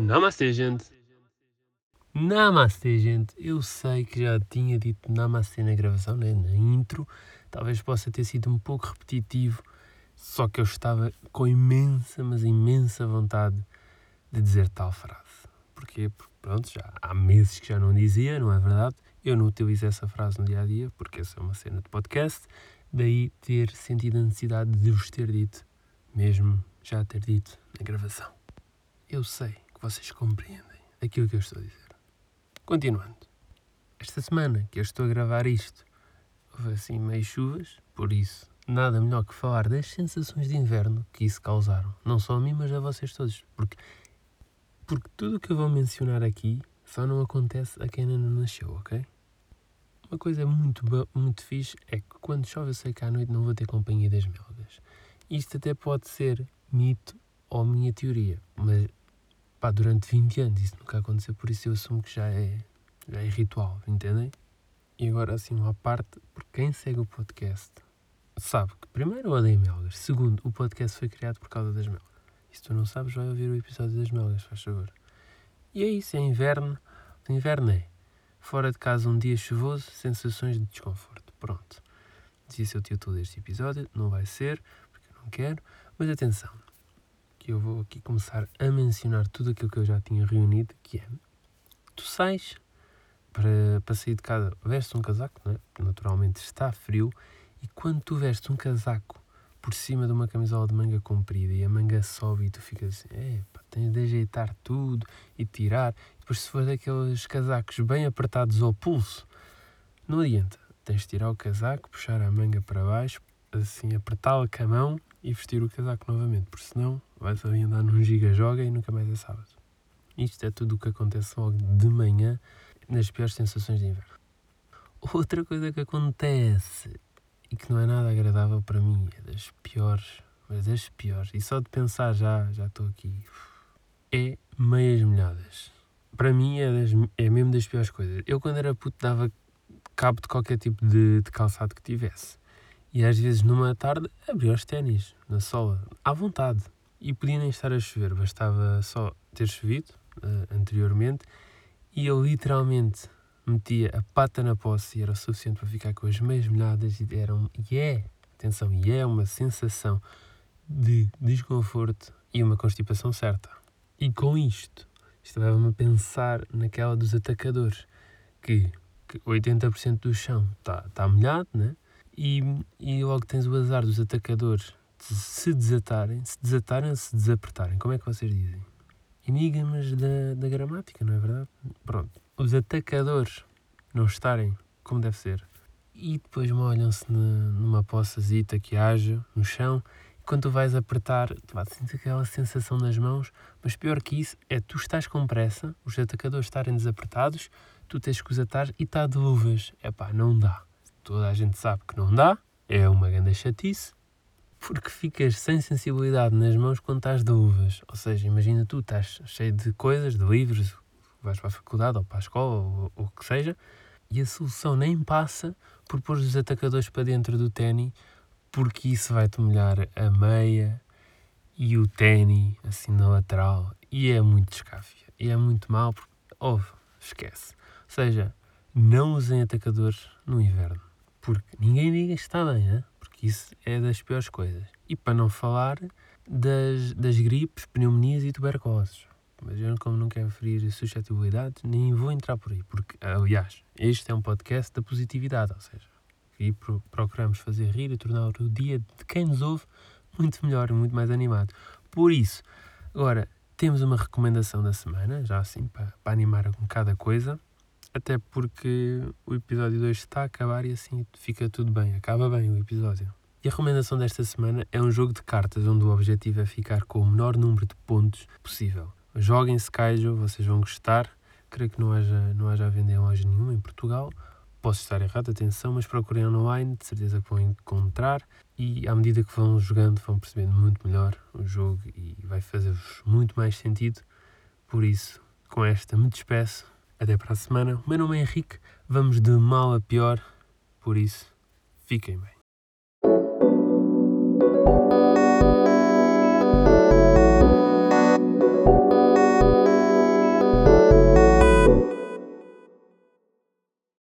Namastê, gente. Namastê, gente. Eu sei que já tinha dito Namastê na gravação, né? na intro. Talvez possa ter sido um pouco repetitivo, só que eu estava com imensa, mas imensa vontade de dizer tal frase. Porquê? Porque, pronto, já há meses que já não dizia, não é verdade? Eu não utilizo essa frase no dia a dia, porque essa é uma cena de podcast. Daí ter sentido a necessidade de vos ter dito, mesmo já ter dito na gravação. Eu sei vocês compreendem aquilo que eu estou a dizer. Continuando. Esta semana que eu estou a gravar isto, houve assim meio chuvas, por isso nada melhor que falar das sensações de inverno que isso causaram. Não só a mim, mas a vocês todos. Porque, porque tudo o que eu vou mencionar aqui só não acontece a quem ainda não nasceu, ok? Uma coisa muito, muito fixe é que quando chove eu sei que à noite não vou ter companhia das melgas. Isto até pode ser mito ou minha teoria, mas pá, durante 20 anos isso nunca aconteceu, por isso eu assumo que já é, já é ritual, entendem? E agora assim uma parte, porque quem segue o podcast sabe que primeiro eu odeio melgas, segundo, o podcast foi criado por causa das melgas. E se tu não sabes, vai ouvir o episódio das melgas, faz favor. E é isso, é inverno. O inverno é fora de casa um dia chuvoso, sensações de desconforto. Pronto. Dizia ser o título deste episódio, não vai ser, porque eu não quero, mas atenção, que eu vou aqui começar a mencionar tudo aquilo que eu já tinha reunido, que é, tu sais para, para sair de casa, vestes um casaco, não é? naturalmente está frio, e quando tu vestes um casaco por cima de uma camisola de manga comprida e a manga sobe e tu ficas assim, é, pá, tens de ajeitar tudo e tirar, depois se for daqueles casacos bem apertados ao pulso, não adianta, tens de tirar o casaco, puxar a manga para baixo, assim apertá-la com a mão e vestir o casaco novamente, porque senão vais ali andar num giga-joga e nunca mais é sábado. Isto é tudo o que acontece logo de manhã nas piores sensações de inverno. Outra coisa que acontece e que não é nada agradável para mim, é das piores, mas das piores, e só de pensar já, já estou aqui, é meias molhadas. Para mim é, das, é mesmo das piores coisas. Eu quando era puto dava cabo de qualquer tipo de, de calçado que tivesse. E às vezes numa tarde abria os ténis na sola, à vontade. E podia nem estar a chover, bastava só ter chovido uh, anteriormente e eu literalmente metia a pata na posse e era o suficiente para ficar com as meias molhadas e eram, e é, atenção, e é uma sensação de desconforto e uma constipação certa. E com isto, leva-me a pensar naquela dos atacadores, que, que 80% do chão está tá molhado, né? E, e logo tens o azar dos atacadores de se desatarem, se desatarem se desapertarem. Como é que vocês dizem? Enigmas da, da gramática, não é verdade? Pronto. Os atacadores não estarem como deve ser e depois molham-se numa poçazita que haja no chão. Quando tu vais apertar, tu vais sentir aquela sensação nas mãos, mas pior que isso é tu estás com pressa, os atacadores estarem desapertados, tu tens que os atar e está de luvas. É pá, não dá toda a gente sabe que não dá, é uma grande chatice, porque ficas sem sensibilidade nas mãos quando estás de luvas. Ou seja, imagina tu estás cheio de coisas, de livros, vais para a faculdade ou para a escola ou, ou o que seja, e a solução nem passa por pôr os atacadores para dentro do ténis, porque isso vai-te molhar a meia e o ténis assim na lateral, e é muito descáfia, e é muito mal, porque, oh, esquece. Ou seja, não usem atacadores no inverno. Porque ninguém diga que está bem, né? porque isso é das piores coisas. E para não falar das, das gripes, pneumonias e tuberculoses. Mas eu, como não quero ferir suscetibilidades, nem vou entrar por aí. Porque, aliás, este é um podcast da positividade, ou seja, aqui procuramos fazer rir e tornar o dia de quem nos ouve muito melhor e muito mais animado. Por isso, agora temos uma recomendação da semana, já assim, para, para animar com cada coisa. Até porque o episódio 2 está a acabar e assim fica tudo bem, acaba bem o episódio. E a recomendação desta semana é um jogo de cartas onde o objetivo é ficar com o menor número de pontos possível. Joguem Skyjo, vocês vão gostar. Creio que não haja, não haja a vender em loja nenhuma em Portugal. Posso estar errado, atenção, mas procurem online, de certeza que vão encontrar. E à medida que vão jogando, vão percebendo muito melhor o jogo e vai fazer-vos muito mais sentido. Por isso, com esta me despeço até para a semana. O meu nome é Henrique. Vamos de mal a pior. Por isso, fiquem bem.